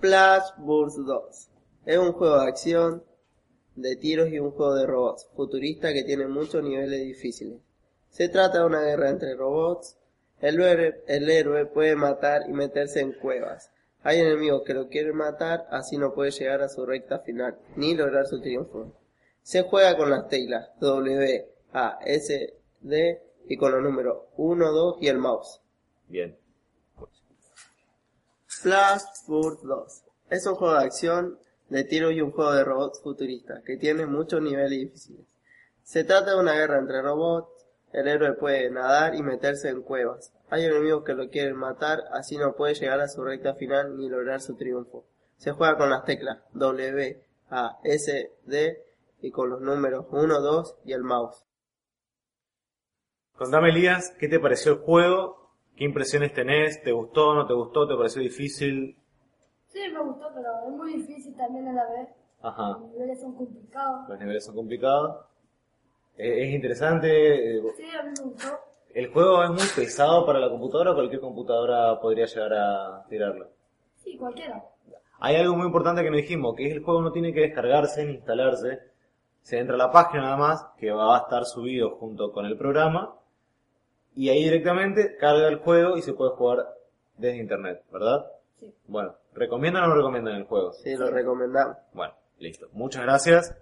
Flash Burst 2. Es un juego de acción, de tiros y un juego de robots futurista que tiene muchos niveles difíciles. Se trata de una guerra entre robots. El héroe, el héroe puede matar y meterse en cuevas. Hay enemigos que lo quieren matar, así no puede llegar a su recta final, ni lograr su triunfo. Se juega con las teclas W, A, S, D y con los números 1, 2 y el mouse. Bien. Flash Burst 2. Es un juego de acción, de tiro y un juego de robots futurista que tiene muchos niveles difíciles. Se trata de una guerra entre robots. El héroe puede nadar y meterse en cuevas. Hay enemigos que lo quieren matar, así no puede llegar a su recta final ni lograr su triunfo. Se juega con las teclas W, A, S, D y con los números 1, 2 y el mouse. Contame, Elías, ¿qué te pareció el juego? ¿Qué impresiones tenés? ¿Te gustó? ¿No te gustó? ¿Te pareció difícil? Sí, me gustó, pero es muy difícil también a la vez. Ajá. Los niveles son complicados. Los niveles son complicados. Eh, es interesante. eh, Sí, a mí me gustó. ¿El juego es muy pesado para la computadora o cualquier computadora podría llegar a tirarlo? Sí, cualquiera. Hay algo muy importante que no dijimos, que es el juego no tiene que descargarse ni instalarse. Se entra a la página nada más, que va a estar subido junto con el programa, y ahí directamente carga el juego y se puede jugar desde internet, ¿verdad? Sí. Bueno, ¿recomiendan o no recomiendan el juego? Sí, lo recomendamos. Bueno, listo. Muchas gracias.